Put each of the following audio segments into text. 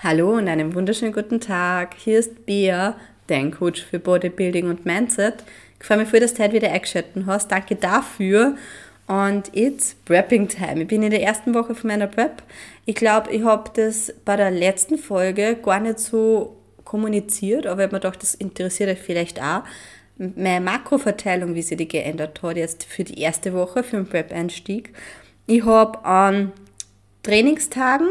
Hallo und einen wunderschönen guten Tag. Hier ist Bea, dein Coach für Bodybuilding und Mindset. Ich freue mich voll, dass du heute wieder eingeschaltet hast. Danke dafür. Und it's Prepping Time. Ich bin in der ersten Woche von meiner Prep. Ich glaube, ich habe das bei der letzten Folge gar nicht so kommuniziert, aber ich habe mir gedacht, das interessiert euch vielleicht auch. Meine Makroverteilung, wie sie die geändert hat, jetzt für die erste Woche, für den Prep-Einstieg. Ich habe an Trainingstagen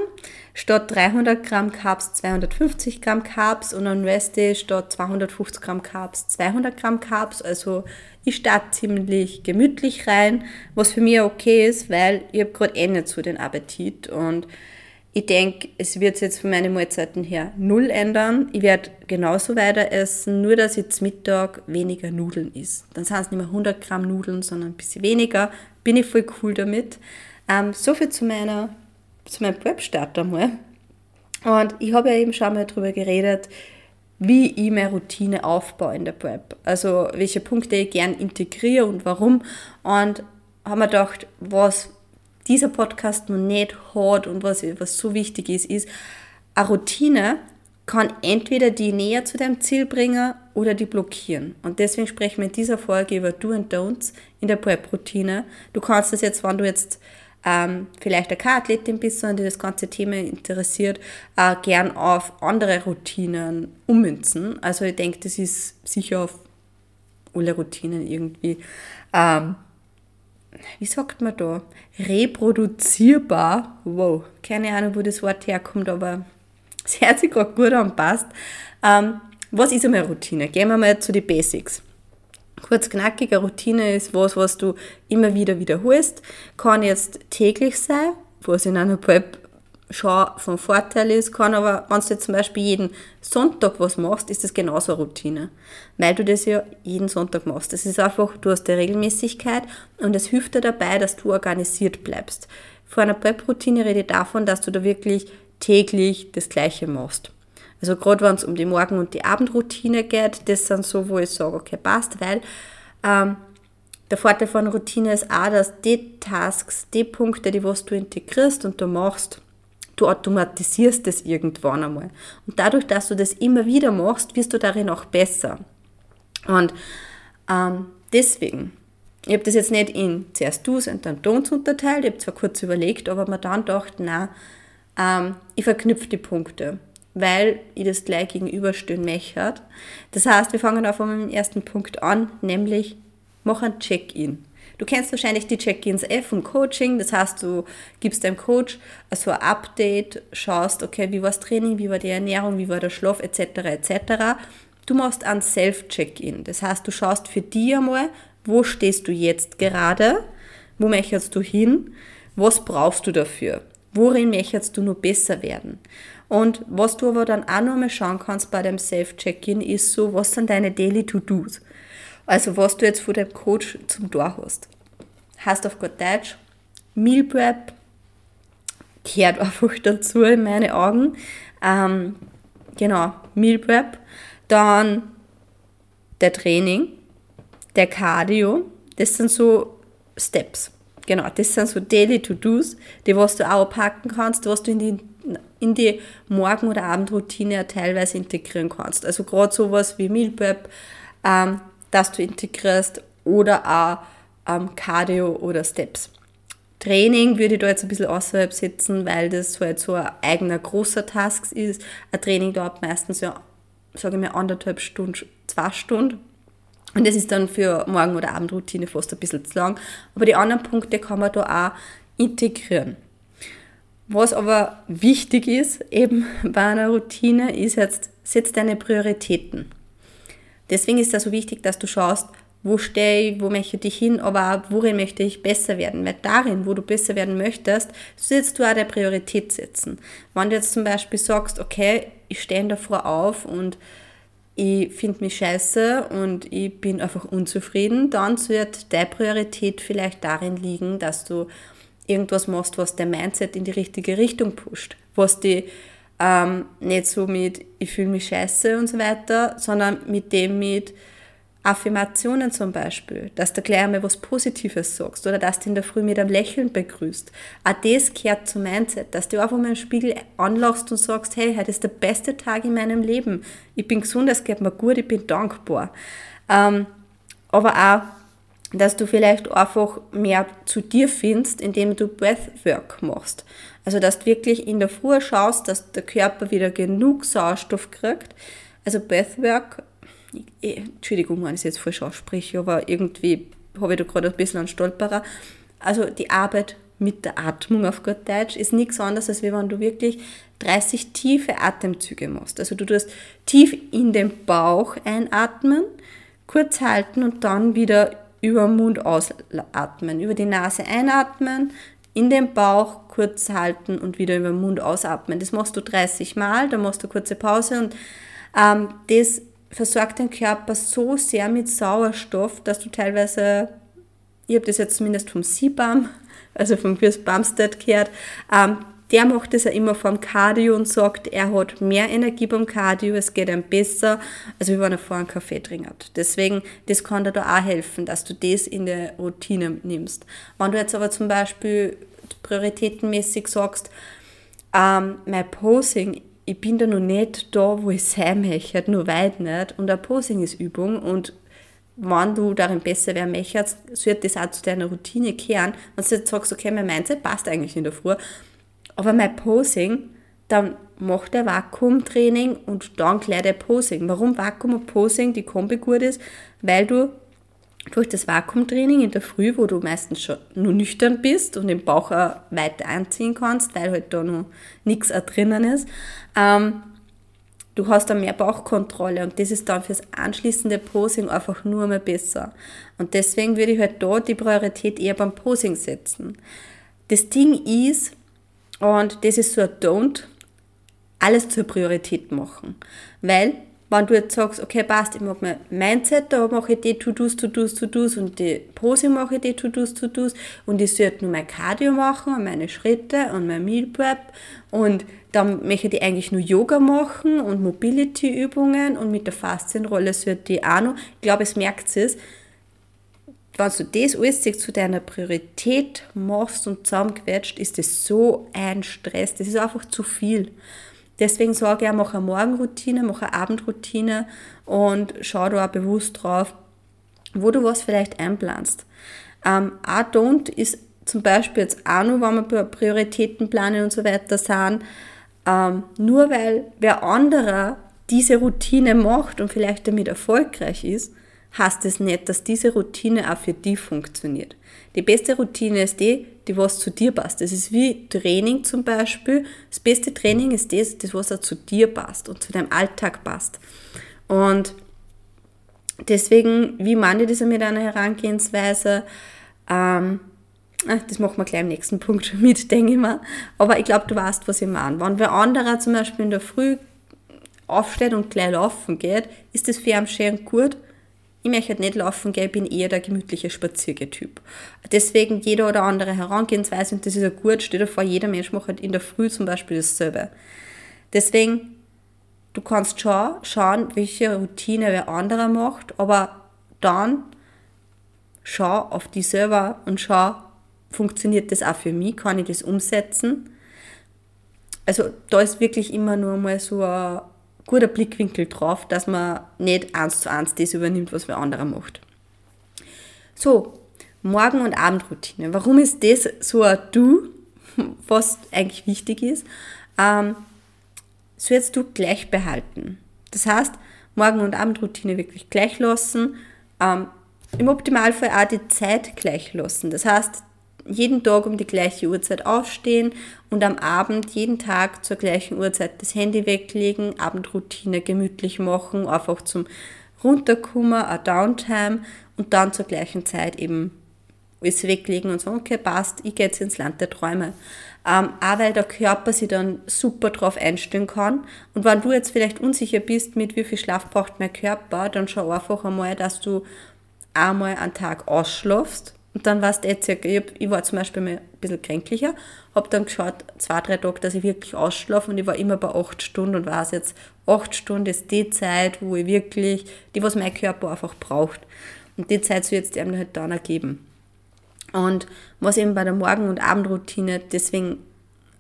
statt 300 Gramm Carbs 250 Gramm Carbs und an Reste statt 250 Gramm Carbs 200 Gramm Carbs. Also ich starte ziemlich gemütlich rein, was für mich okay ist, weil ich habe gerade eh so den Appetit und ich denke, es wird jetzt von meinen Mahlzeiten her null ändern. Ich werde genauso weiter essen, nur dass jetzt Mittag weniger Nudeln ist. Dann sind es nicht mehr 100 Gramm Nudeln, sondern ein bisschen weniger. Bin ich voll cool damit. Ähm, so viel zu meiner zu meinem Prep-Start einmal. Und ich habe ja eben schon mal darüber geredet, wie ich meine Routine aufbaue in der Prep. Also welche Punkte ich gern integriere und warum. Und habe mir gedacht, was dieser Podcast noch nicht hat und was, was so wichtig ist, ist, eine Routine kann entweder die näher zu deinem Ziel bringen oder die blockieren. Und deswegen sprechen wir in dieser Folge über Do and Don'ts in der Prep-Routine. Du kannst das jetzt, wenn du jetzt ähm, vielleicht eine K-Athletin bist, sondern die das ganze Thema interessiert, äh, gern auf andere Routinen ummünzen. Also ich denke, das ist sicher auf alle Routinen irgendwie, ähm, wie sagt man da, reproduzierbar. Wow, keine Ahnung, wo das Wort herkommt, aber es hört sich gerade gut an, passt. Ähm, was ist eine Routine? Gehen wir mal zu den Basics kurz knackige Routine ist was, was du immer wieder wiederholst. Kann jetzt täglich sein, was in einer Prep schon von Vorteil ist, kann aber, wenn du jetzt zum Beispiel jeden Sonntag was machst, ist das genauso eine Routine. Weil du das ja jeden Sonntag machst. Das ist einfach, du hast eine Regelmäßigkeit und es hilft dir dabei, dass du organisiert bleibst. Vor einer Prep-Routine rede ich davon, dass du da wirklich täglich das Gleiche machst. Also gerade wenn es um die Morgen- und die Abendroutine geht, das sind so, wo ich sage, okay, passt, weil ähm, der Vorteil von Routine ist auch, dass die Tasks, die Punkte, die was du integrierst und du machst, du automatisierst das irgendwann einmal. Und dadurch, dass du das immer wieder machst, wirst du darin auch besser. Und ähm, deswegen, ich habe das jetzt nicht in zuerst Do's und dann Don'ts unterteilt, ich habe zwar kurz überlegt, aber mir dann gedacht, na, ähm, ich verknüpfe die Punkte weil ich das gleich gegenüberstehen möchte. Das heißt, wir fangen auf mit dem ersten Punkt an, nämlich mach ein Check-in. Du kennst wahrscheinlich die Check-ins F vom Coaching, das heißt, du gibst deinem Coach so ein Update, schaust, okay, wie war das Training, wie war die Ernährung, wie war der Schlaf, etc., etc. Du machst ein Self-Check-in, das heißt, du schaust für dich einmal, wo stehst du jetzt gerade, wo möchtest du hin, was brauchst du dafür, worin möchtest du nur besser werden. Und was du aber dann auch noch mal schauen kannst bei dem Self-Check-In ist so, was sind deine Daily To-Dos? Also was du jetzt von deinem Coach zum Tor hast. Heißt auf Gott Deutsch, Meal Prep gehört einfach dazu in meine Augen. Ähm, genau, Meal Prep. Dann der Training, der Cardio, das sind so Steps. Genau, das sind so Daily To-Dos, die was du auch packen kannst, was du in die in die Morgen- oder Abendroutine teilweise integrieren kannst. Also gerade sowas wie Meal Prep, ähm, dass du integrierst oder auch ähm, Cardio oder Steps. Training würde ich da jetzt ein bisschen außerhalb setzen, weil das halt so ein eigener großer Task ist. Ein Training dauert meistens ja, sage ich mal, anderthalb Stunden, zwei Stunden. Und das ist dann für Morgen- oder Abendroutine fast ein bisschen zu lang. Aber die anderen Punkte kann man da auch integrieren. Was aber wichtig ist, eben bei einer Routine, ist jetzt, setz deine Prioritäten. Deswegen ist es so wichtig, dass du schaust, wo stehe ich, wo möchte ich hin, aber auch, worin möchte ich besser werden. Weil darin, wo du besser werden möchtest, sollst du auch deine Priorität setzen. Wenn du jetzt zum Beispiel sagst, okay, ich stehe davor auf und ich finde mich scheiße und ich bin einfach unzufrieden, dann wird deine Priorität vielleicht darin liegen, dass du irgendwas machst, was dein Mindset in die richtige Richtung pusht, was die ähm, nicht so mit ich fühle mich scheiße und so weiter, sondern mit dem mit Affirmationen zum Beispiel, dass du gleich einmal was Positives sagst oder dass du in der Früh mit einem Lächeln begrüßt. Auch das gehört zum Mindset, dass du einfach mal im Spiegel anlachst und sagst, hey, heute ist der beste Tag in meinem Leben. Ich bin gesund, es geht mir gut, ich bin dankbar. Ähm, aber auch, dass du vielleicht einfach mehr zu dir findest, indem du Breathwork machst. Also, dass du wirklich in der Früh schaust, dass der Körper wieder genug Sauerstoff kriegt. Also, Breathwork Eh, Entschuldigung, wenn ich es jetzt falsch ausspreche, aber irgendwie habe ich da gerade ein bisschen einen Stolperer. Also die Arbeit mit der Atmung auf gut Deutsch ist nichts anderes, als wenn du wirklich 30 tiefe Atemzüge machst. Also du tust tief in den Bauch einatmen, kurz halten und dann wieder über den Mund ausatmen. Über die Nase einatmen, in den Bauch kurz halten und wieder über den Mund ausatmen. Das machst du 30 Mal, dann machst du kurze Pause und ähm, das versorgt den Körper so sehr mit Sauerstoff, dass du teilweise, ich habe das jetzt zumindest vom Siebam, also vom Chris Bumstead gehört, ähm, der macht das ja immer vom Cardio und sagt, er hat mehr Energie beim Cardio, es geht ihm besser, als wenn er vorher einen Kaffee trinkt. Deswegen, das kann dir da auch helfen, dass du das in der Routine nimmst. Wenn du jetzt aber zum Beispiel prioritätenmäßig sagst, ähm, mein Posing ich bin da noch nicht da, wo ich sein möchte, nur weit nicht. Und eine Posing ist Übung und wenn du darin besser werden möchtest, sollte das auch zu deiner Routine kehren. Wenn du jetzt sagst, okay, mein Mindset passt eigentlich in der Früh, aber mein Posing, dann mach der Vakuumtraining und dann gleich der Posing. Warum Vakuum und Posing die Kombi gut ist? Weil du durch das Vakuumtraining in der Früh, wo du meistens schon nur nüchtern bist und den Bauch auch weiter anziehen kannst, weil halt da noch nichts drinnen ist, ähm, du hast dann mehr Bauchkontrolle und das ist dann fürs anschließende Posing einfach nur mehr besser. Und deswegen würde ich halt da die Priorität eher beim Posing setzen. Das Ding ist, und das ist so ein Don't, alles zur Priorität machen. Weil wenn du jetzt sagst, okay, passt, ich mache mein Mindset, da mache ich die To-Dos, To-Dos, To-Dos und die Pose mache ich die To-Dos, To-Dos und ich sollte nur mein Cardio machen und meine Schritte und mein Meal Prep und dann möchte ich eigentlich nur Yoga machen und Mobility-Übungen und mit der Faszienrolle sollte ich auch noch, ich glaube, es merkt es, wenn du das alles zu deiner Priorität machst und zusammenquetscht, ist das so ein Stress, das ist einfach zu viel. Deswegen sage ich auch, mach eine Morgenroutine, mach eine Abendroutine und schau da auch bewusst drauf, wo du was vielleicht einplanst. Ähm, auch don't ist zum Beispiel jetzt auch nur, wenn wir Prioritätenpläne und so weiter sind, ähm, nur weil wer anderer diese Routine macht und vielleicht damit erfolgreich ist, heißt es nicht, dass diese Routine auch für dich funktioniert. Die beste Routine ist die, die was zu dir passt. Das ist wie Training zum Beispiel. Das beste Training ist das, das was auch zu dir passt und zu deinem Alltag passt. Und deswegen, wie meine ich das mit einer Herangehensweise? Ähm, ah, das machen wir gleich im nächsten Punkt mit, denke ich mal. Aber ich glaube, du weißt, was ich meine. Wenn wer anderer zum Beispiel in der Früh aufsteht und gleich laufen geht, ist das für ihn schön gut ich möchte nicht laufen gehen, ich bin eher der gemütliche Spaziergetyp. Deswegen jeder oder andere Herangehensweise, und das ist ja gut, steht dir vor, jeder Mensch macht halt in der Früh zum Beispiel dasselbe. Deswegen, du kannst schon schauen, welche Routine wer anderer macht, aber dann schau auf die selber und schau, funktioniert das auch für mich, kann ich das umsetzen? Also da ist wirklich immer nur mal so ein guter Blickwinkel drauf, dass man nicht eins zu eins das übernimmt, was wer anderer macht. So, Morgen- und Abendroutine. Warum ist das so ein Du, was eigentlich wichtig ist? Ähm, sollst du gleich behalten. Das heißt, Morgen- und Abendroutine wirklich gleich lassen. Ähm, Im Optimalfall auch die Zeit gleich lassen. Das heißt, jeden Tag um die gleiche Uhrzeit aufstehen und am Abend jeden Tag zur gleichen Uhrzeit das Handy weglegen, Abendroutine gemütlich machen, einfach zum Runterkommen, eine Downtime und dann zur gleichen Zeit eben alles weglegen und sagen, okay, passt, ich gehe jetzt ins Land der Träume. Ähm, auch weil der Körper sich dann super drauf einstellen kann. Und wenn du jetzt vielleicht unsicher bist, mit wie viel Schlaf braucht mein Körper, dann schau einfach einmal, dass du einmal einen Tag ausschlafst Und dann war es eh circa, ich, ich war zum Beispiel mal ein bisschen kränklicher, habe dann geschaut, zwei, drei Tage, dass ich wirklich ausschlafe und ich war immer bei acht Stunden und weiß jetzt, acht Stunden ist die Zeit, wo ich wirklich, die, was mein Körper einfach braucht. Und die Zeit soll jetzt eben halt dann ergeben. Und was eben bei der Morgen- und Abendroutine deswegen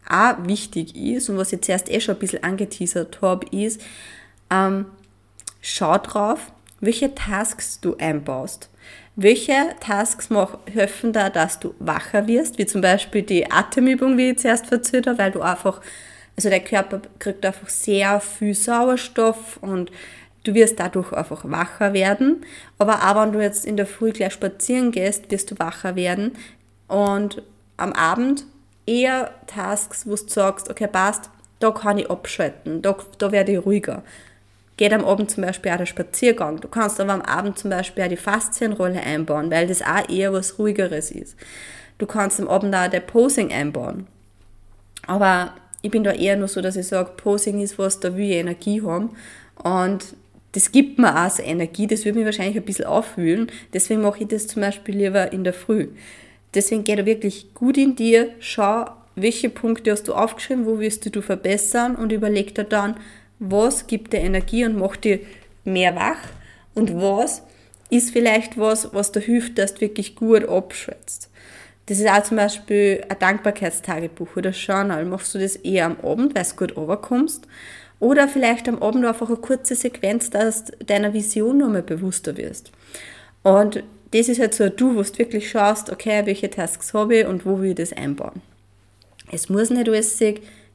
auch wichtig ist und was ich zuerst eh schon ein bisschen angeteasert habe, ist, ähm, schau drauf, welche Tasks du einbaust. Welche Tasks helfen da, dass du wacher wirst, wie zum Beispiel die Atemübung, wie ich zuerst erzählt habe, weil du einfach, also der Körper kriegt einfach sehr viel Sauerstoff und du wirst dadurch einfach wacher werden. Aber auch wenn du jetzt in der Früh gleich spazieren gehst, wirst du wacher werden. Und am Abend eher Tasks, wo du sagst, okay, passt, da kann ich abschalten, da, da werde ich ruhiger geht am Abend zum Beispiel auch der Spaziergang. Du kannst aber am Abend zum Beispiel auch die Faszienrolle einbauen, weil das auch eher was Ruhigeres ist. Du kannst am Abend auch der Posing einbauen. Aber ich bin da eher nur so, dass ich sage, Posing ist was, da will ich Energie haben. Und das gibt mir auch so Energie, das würde mich wahrscheinlich ein bisschen aufwühlen. Deswegen mache ich das zum Beispiel lieber in der Früh. Deswegen geh da wirklich gut in dir, schau, welche Punkte hast du aufgeschrieben, wo willst du verbessern und überleg dir dann, was gibt dir Energie und macht dir mehr wach und was ist vielleicht was, was dir hilft, dass du wirklich gut abschätzt. Das ist auch zum Beispiel ein Dankbarkeitstagebuch oder Journal. Machst du das eher am Abend, weil du gut runterkommst? Oder vielleicht am Abend einfach eine kurze Sequenz, dass du deiner Vision nochmal bewusster wirst. Und das ist halt so Du, wo du wirklich schaust, okay, welche Tasks habe ich und wo will ich das einbauen. Es muss nicht alles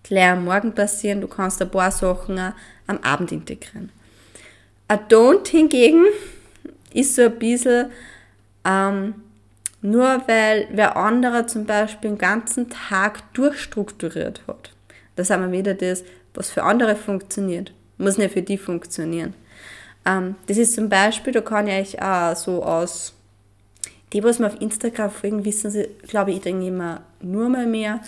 gleich am Morgen passieren, du kannst ein paar Sachen am Abend integrieren. Ein Don't hingegen ist so ein bisschen, ähm, nur weil wer anderer zum Beispiel den ganzen Tag durchstrukturiert hat. Da haben wir wieder das, was für andere funktioniert, muss nicht für die funktionieren. Ähm, das ist zum Beispiel, da kann ich euch auch so aus, die, was mir auf Instagram folgen, wissen sie, glaube ich, ich denke immer nur mal mehr,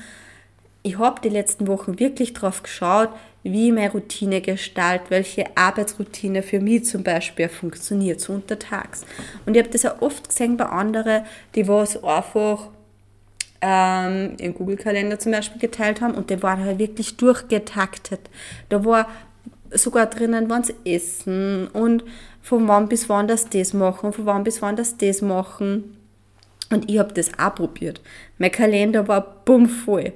ich habe die letzten Wochen wirklich drauf geschaut, wie meine Routine gestaltet, welche Arbeitsroutine für mich zum Beispiel funktioniert, so untertags. Und ich habe das ja oft gesehen bei anderen, die was einfach ähm, im Google-Kalender zum Beispiel geteilt haben und die waren halt wirklich durchgetaktet. Da war sogar drinnen, wann sie essen und von wann bis wann das das machen, von wann bis wann das das machen. Und ich habe das auch probiert. Mein Kalender war bumm voll.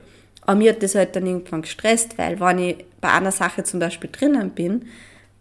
Aber mir hat das halt dann irgendwann gestresst, weil wenn ich bei einer Sache zum Beispiel drinnen bin,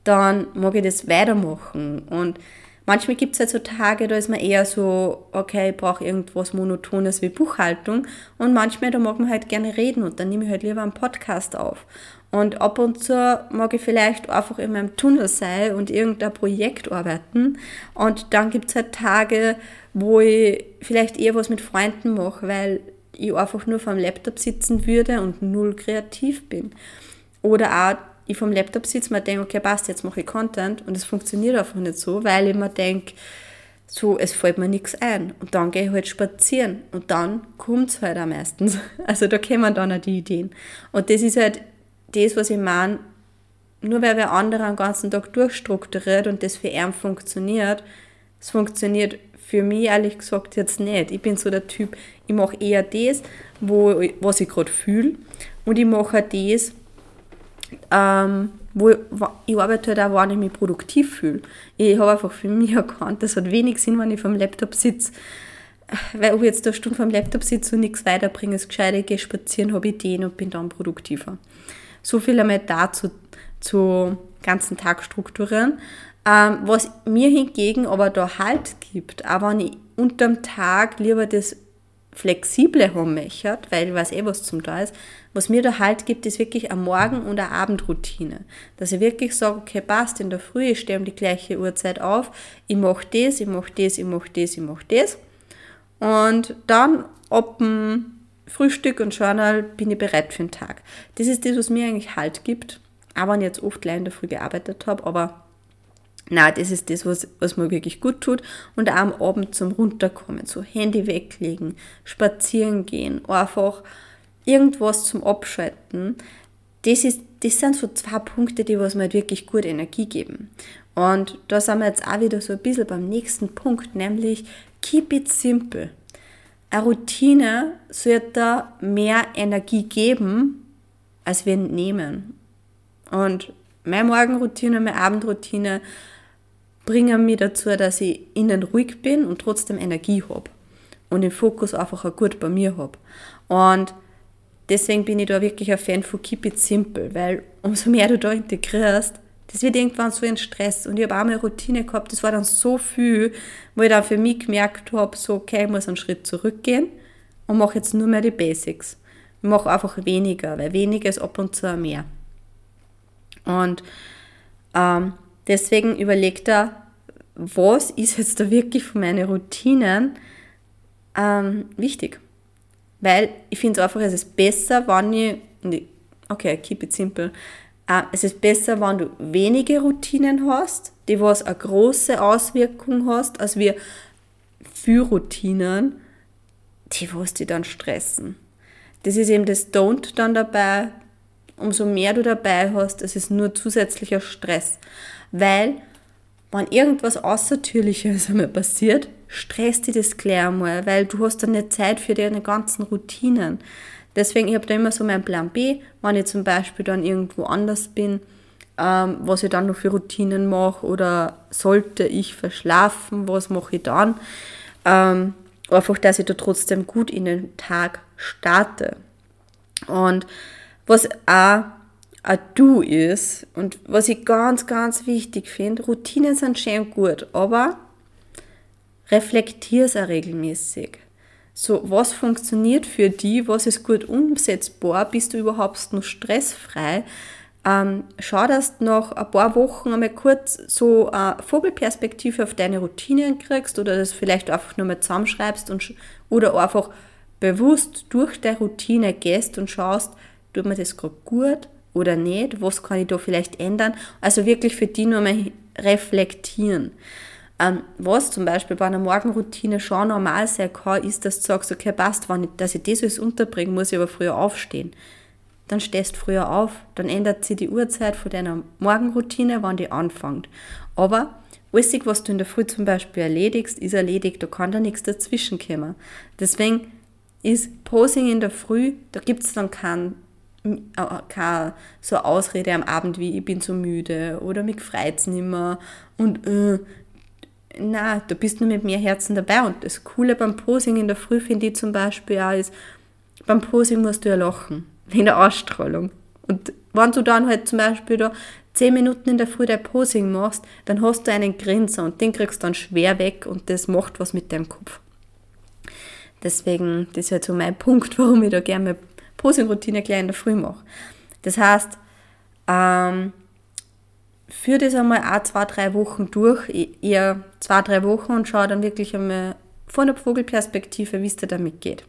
dann mag ich das weitermachen. Und manchmal gibt es halt so Tage, da ist man eher so, okay, ich brauche irgendwas Monotones wie Buchhaltung. Und manchmal, da mag man halt gerne reden und dann nehme ich halt lieber einen Podcast auf. Und ab und zu mag ich vielleicht einfach in meinem Tunnel sein und irgendein Projekt arbeiten. Und dann gibt es halt Tage, wo ich vielleicht eher was mit Freunden mache, weil ich einfach nur vom Laptop sitzen würde und null kreativ bin. Oder auch ich vom Laptop sitze und denke, okay, passt, jetzt mache ich Content und es funktioniert einfach nicht so, weil ich mir denke, so, es fällt mir nichts ein. Und dann gehe ich halt spazieren und dann kommt es halt auch meistens. Also da kommen dann auch die Ideen. Und das ist halt das, was ich meine, nur weil wer andere den ganzen Tag durchstrukturiert und das für ihn funktioniert, es funktioniert für mich ehrlich gesagt jetzt nicht. Ich bin so der Typ, ich mache eher das, wo, was ich gerade fühle und ich mache das, ähm, wo ich, ich arbeite halt auch, wenn ich mich produktiv fühle. Ich habe einfach für mich erkannt, das hat wenig Sinn, wenn ich vom Laptop sitze. Weil ob ich jetzt eine Stunde vom Laptop sitze und nichts weiterbringe, ist gescheit, ich gehe spazieren, habe Ideen und bin dann produktiver. So viel einmal dazu, zu ganzen Tag strukturieren. Ähm, was mir hingegen aber da Halt gibt, auch wenn ich unterm Tag lieber das Flexible möchte, weil ich weiß eh, was zum da ist, was mir da Halt gibt, ist wirklich eine Morgen- und eine Abendroutine. Dass ich wirklich sage, okay, passt, in der Früh, ich stehe um die gleiche Uhrzeit auf, ich mache das, ich mache das, ich mache das, ich mache das. Und dann ab dem Frühstück und Journal bin ich bereit für den Tag. Das ist das, was mir eigentlich Halt gibt, auch wenn ich jetzt oft allein in der Früh gearbeitet habe, aber na, das ist das, was, was mir wirklich gut tut. Und auch am Abend zum Runterkommen, so Handy weglegen, spazieren gehen, einfach irgendwas zum Abschalten. Das, ist, das sind so zwei Punkte, die was mir halt wirklich gut Energie geben. Und da sind wir jetzt auch wieder so ein bisschen beim nächsten Punkt, nämlich keep it simple. eine Routine sollte mehr Energie geben, als wir nehmen. Und meine Morgenroutine, meine Abendroutine bringen mich dazu, dass ich innen ruhig bin und trotzdem Energie habe. Und den Fokus einfach auch gut bei mir habe. Und deswegen bin ich da wirklich ein Fan von Keep It Simple, weil umso mehr du da integrierst, das wird irgendwann so ein Stress. Und ich habe auch mal eine Routine gehabt, das war dann so viel, wo ich dann für mich gemerkt habe, so, okay, ich muss einen Schritt zurückgehen und mache jetzt nur mehr die Basics. Ich mache einfach weniger, weil weniger ist ab und zu mehr. Und ähm, deswegen überlegt er, was ist jetzt da wirklich von meinen Routinen ähm, wichtig. Weil ich finde einfach, es ist besser, wenn ich, okay, keep it simple, äh, es ist besser, wenn du wenige Routinen hast, die was eine große Auswirkung hast, als wir für Routinen, die was die dann stressen. Das ist eben das Don't dann dabei. Umso mehr du dabei hast, es ist nur zusätzlicher Stress. Weil, wenn irgendwas Außertürliches einmal passiert, stresst dich das gleich einmal, weil du hast dann nicht Zeit für deine ganzen Routinen. Deswegen, ich habe da immer so meinen Plan B, wenn ich zum Beispiel dann irgendwo anders bin, ähm, was ich dann noch für Routinen mache oder sollte ich verschlafen, was mache ich dann. Ähm, einfach, dass ich da trotzdem gut in den Tag starte. Und was auch ein Du ist und was ich ganz, ganz wichtig finde, Routinen sind schön gut, aber reflektier es auch regelmäßig. So, was funktioniert für die, was ist gut umsetzbar, bist du überhaupt noch stressfrei? Ähm, schau, dass du nach ein paar Wochen einmal kurz so eine Vogelperspektive auf deine Routinen kriegst oder das vielleicht einfach nur mal zusammenschreibst und, oder einfach bewusst durch deine Routine gehst und schaust, tut mir das gerade gut oder nicht, was kann ich da vielleicht ändern. Also wirklich für die nur mal reflektieren. Ähm, was zum Beispiel bei einer Morgenroutine schon normal sein kann, ist, dass du sagst, okay, passt, wenn ich, dass ich das alles unterbringe, muss ich aber früher aufstehen. Dann stehst du früher auf, dann ändert sich die Uhrzeit von deiner Morgenroutine, wann die anfängt. Aber alles, was du in der Früh zum Beispiel erledigst, ist erledigt, da kann da nichts dazwischen kommen. Deswegen ist Posing in der Früh, da gibt es dann kein, äh, keine so Ausrede am Abend wie ich bin so müde oder mich freut es nicht mehr und äh, na, du bist nur mit mehr Herzen dabei. Und das Coole beim Posing in der Früh finde ich zum Beispiel auch ist, beim Posing musst du ja lachen, in der Ausstrahlung. Und wenn du dann halt zum Beispiel da zehn Minuten in der Früh dein Posing machst, dann hast du einen Grinser und den kriegst du dann schwer weg und das macht was mit deinem Kopf. Deswegen, das ist halt so mein Punkt, warum ich da gerne Posing-Routine gleich in der Früh mache. Das heißt, ähm, führe das einmal auch zwei, drei Wochen durch, e-, eher zwei, drei Wochen und schaue dann wirklich einmal von der Vogelperspektive, wie es dir damit geht.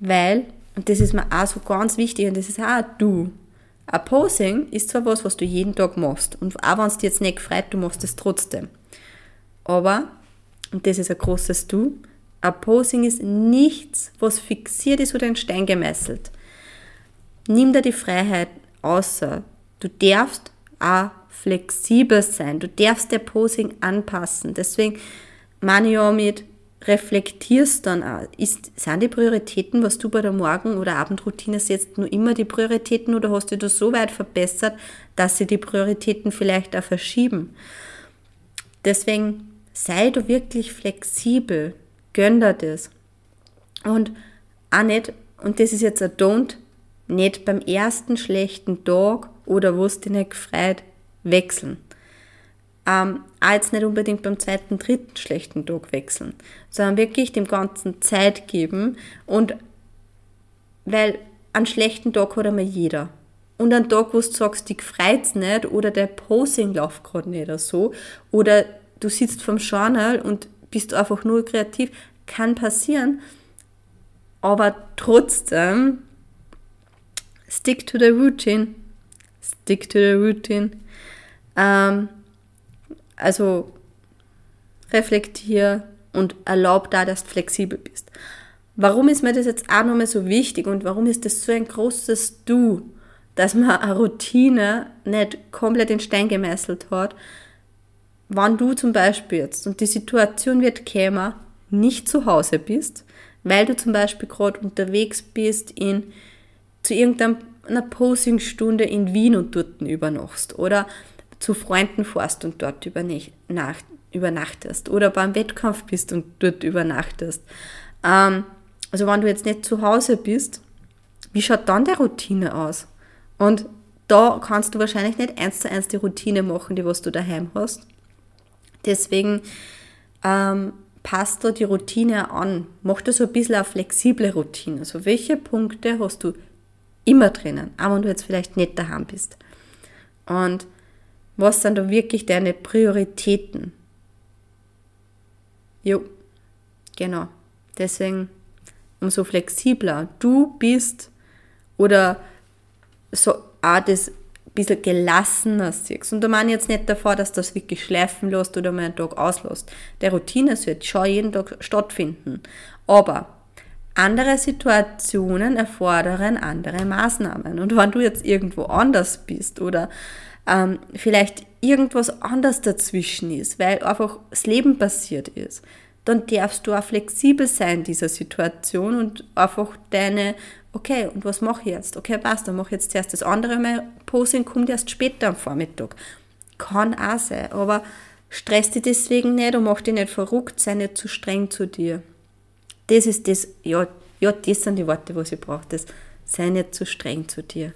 Weil, und das ist mir auch so ganz wichtig und das ist auch du, ein Posing ist zwar was, was du jeden Tag machst und auch wenn es dir jetzt nicht freut, du machst es trotzdem. Aber, und das ist ein großes Du, ein Posing ist nichts, was fixiert ist oder in Stein gemesselt. Nimm dir die Freiheit außer. Du darfst auch flexibel sein. Du darfst der Posing anpassen. Deswegen meine ich auch mit, reflektierst dann auch. Ist, sind die Prioritäten, was du bei der Morgen- oder Abendroutine setzt, nur immer die Prioritäten oder hast du das so weit verbessert, dass sie die Prioritäten vielleicht auch verschieben? Deswegen sei du wirklich flexibel, gönn dir das. Und auch nicht, und das ist jetzt ein Don't, nicht beim ersten schlechten Tag oder wo es dich nicht gefreut, wechseln. Ähm, auch jetzt nicht unbedingt beim zweiten, dritten schlechten Tag wechseln, sondern wirklich dem Ganzen Zeit geben und weil einen schlechten Tag hat einmal jeder. Und einen Tag, wo du sagst, dich freut's nicht oder der Posing läuft gerade nicht oder so oder du sitzt vom Journal und bist einfach nur kreativ, kann passieren, aber trotzdem stick to the routine. Stick to the routine. Ähm, also reflektier und erlaub da, dass du flexibel bist. Warum ist mir das jetzt auch nochmal so wichtig und warum ist das so ein großes Du, dass man eine Routine nicht komplett in Stein gemeißelt hat, wenn du zum Beispiel jetzt, und die Situation wird kämer, nicht zu Hause bist, weil du zum Beispiel gerade unterwegs bist in, zu irgendeiner Posingstunde in Wien und dort übernachtest oder zu Freunden fährst und dort übernachtest oder beim Wettkampf bist und dort übernachtest. Ähm, also wenn du jetzt nicht zu Hause bist, wie schaut dann die Routine aus? Und da kannst du wahrscheinlich nicht eins zu eins die Routine machen, die was du daheim hast. Deswegen ähm, passt da die Routine an. Mach da so ein bisschen eine flexible Routine. Also welche Punkte hast du immer drinnen, auch wenn du jetzt vielleicht nicht daheim bist. Und was sind da wirklich deine Prioritäten? Jo, genau. Deswegen umso flexibler du bist oder so auch das bisschen gelassener siehst. Und da meine ich jetzt nicht davor, dass das wirklich schleifen lässt oder mal einen Tag auslässt. Der Routine wird schon jeden Tag stattfinden. Aber andere Situationen erfordern andere Maßnahmen. Und wenn du jetzt irgendwo anders bist oder ähm, vielleicht irgendwas anders dazwischen ist, weil einfach das Leben passiert ist, dann darfst du auch flexibel sein in dieser Situation und einfach deine okay, und was mache ich jetzt? Okay, passt, dann mache ich jetzt zuerst das andere, mein Posing kommt erst später am Vormittag. Kann auch sein, aber stress dich deswegen nicht und mach dich nicht verrückt, sei nicht zu streng zu dir. Das ist das, ja, ja, das sind die Worte, was ich brauche, das, sei nicht zu streng zu dir.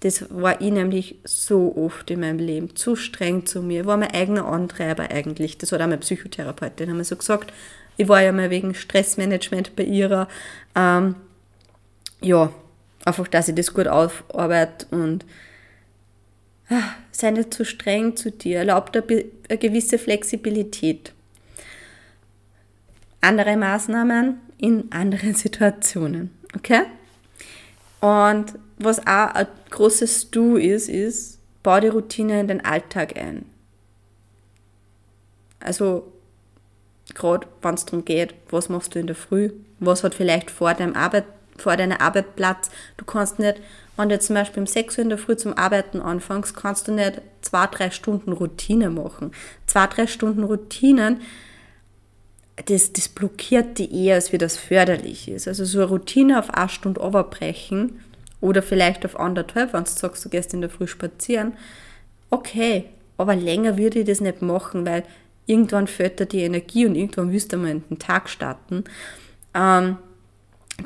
Das war ich nämlich so oft in meinem Leben, zu streng zu mir. War mein eigener Antreiber eigentlich. Das hat auch mein Psychotherapeutin einmal so gesagt. Ich war ja mal wegen Stressmanagement bei ihrer ähm, ja, einfach, dass ich das gut aufarbeite und ah, sei nicht zu streng zu dir, erlaubt eine, eine gewisse Flexibilität. Andere Maßnahmen in anderen Situationen, okay? Und was auch ein großes Du ist, ist, bau die Routine in den Alltag ein. Also, gerade wenn es darum geht, was machst du in der Früh, was hat vielleicht vor deinem Arbeit vor deinem Arbeitsplatz. Du kannst nicht, wenn du zum Beispiel um 6 Uhr in der Früh zum Arbeiten anfängst, kannst du nicht zwei, drei Stunden Routine machen. Zwei, drei Stunden Routinen, das, das blockiert die eher, als wie das förderlich ist. Also so eine Routine auf eine Stunde overbrechen oder vielleicht auf anderthalb, wenn du sagst, du gehst in der Früh spazieren, okay, aber länger würde ich das nicht machen, weil irgendwann fällt da die Energie und irgendwann willst du mal in den Tag starten. Ähm,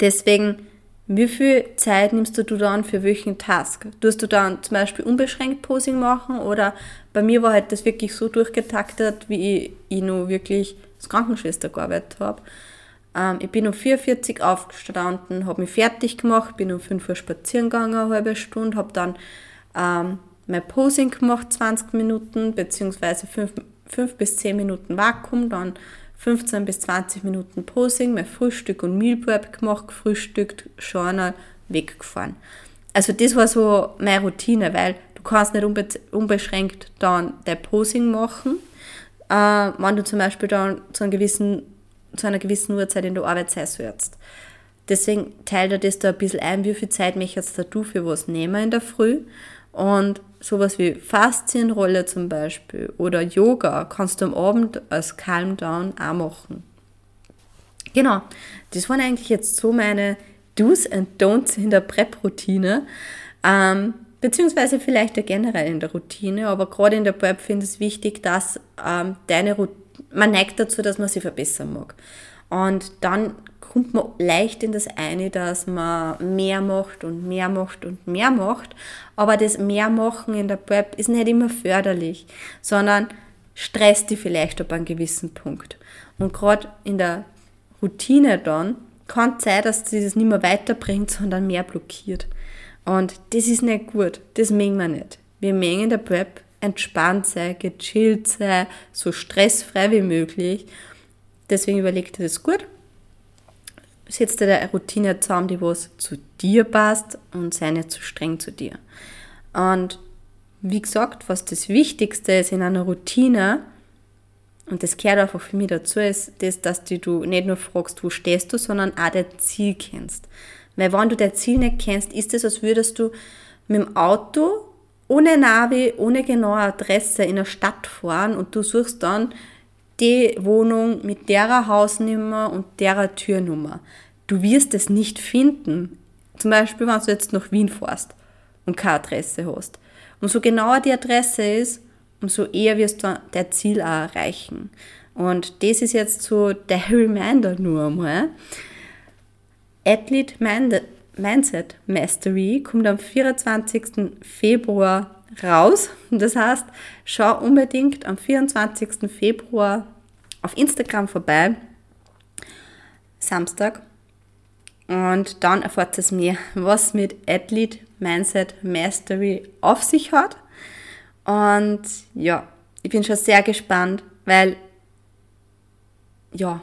Deswegen, wie viel Zeit nimmst du dann für welchen Task? Tust du dann zum Beispiel unbeschränkt Posing machen oder bei mir war halt das wirklich so durchgetaktet, wie ich, ich nur wirklich als Krankenschwester gearbeitet habe. Ähm, ich bin um 44 aufgestanden, habe mich fertig gemacht, bin um 5 Uhr spazieren gegangen, eine halbe Stunde, habe dann ähm, mein Posing gemacht, 20 Minuten, beziehungsweise 5, 5 bis 10 Minuten Vakuum, dann 15 bis 20 Minuten Posing, mein Frühstück und Meal Prep gemacht, gefrühstückt, Schorner, weggefahren. Also das war so meine Routine, weil du kannst nicht unbe unbeschränkt dann dein Posing machen, äh, wenn du zum Beispiel dann zu, einem gewissen, zu einer gewissen Uhrzeit in der Arbeitszeit sollst. Deswegen teile dir das da ein bisschen ein, wie viel Zeit möchtest du für was nehmen in der Früh und sowas wie Faszienrolle zum Beispiel oder Yoga kannst du am Abend als Calm Down auch machen. Genau, das waren eigentlich jetzt so meine Do's and Don'ts in der Prep-Routine. Ähm, beziehungsweise vielleicht ja generell in der Routine, aber gerade in der Prep finde ich es wichtig, dass ähm, deine Routine, man neigt dazu, dass man sie verbessern mag. Und dann kommt man leicht in das eine, dass man mehr macht und mehr macht und mehr macht. Aber das mehr machen in der Prep ist nicht immer förderlich, sondern stresst die vielleicht ab einem gewissen Punkt. Und gerade in der Routine dann kann es sein, dass sie das nicht mehr weiterbringt, sondern mehr blockiert. Und das ist nicht gut. Das mengen wir nicht. Wir mengen in der Prep entspannt sein, gechillt sein, so stressfrei wie möglich. Deswegen überlegt ihr das gut setzt dir eine Routine zusammen, die was zu dir passt und sei nicht zu streng zu dir. Und wie gesagt, was das Wichtigste ist in einer Routine, und das gehört einfach für mich dazu, ist das, dass du nicht nur fragst, wo stehst du, sondern auch dein Ziel kennst. Weil wenn du dein Ziel nicht kennst, ist es, als würdest du mit dem Auto ohne Navi, ohne genaue Adresse in eine Stadt fahren und du suchst dann die Wohnung mit derer Hausnummer und derer Türnummer. Du wirst es nicht finden. Zum Beispiel, wenn du jetzt nach Wien fährst und keine Adresse hast. Umso genauer die Adresse ist, umso eher wirst du dein Ziel auch erreichen. Und das ist jetzt so der Reminder nur einmal. Athlete Mindset Mastery kommt am 24. Februar raus. Das heißt, schau unbedingt am 24. Februar auf Instagram vorbei, Samstag. Und dann erfahrt es mir, was mit Athlete Mindset Mastery auf sich hat. Und ja, ich bin schon sehr gespannt, weil ja,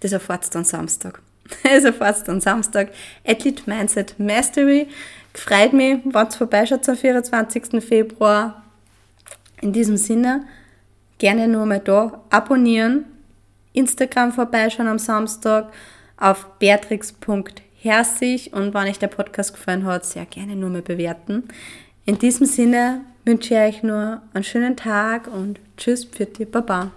das erfahrt dann Samstag. Das erfahrt dann Samstag. Athlete Mindset Mastery. Freut mich, wenn es vorbeischaut am 24. Februar. In diesem Sinne, gerne nur mal da abonnieren, Instagram vorbeischauen am Samstag auf beatrix.herzig und wenn euch der Podcast gefallen hat, sehr gerne nur mal bewerten. In diesem Sinne wünsche ich euch nur einen schönen Tag und tschüss, für die Baba.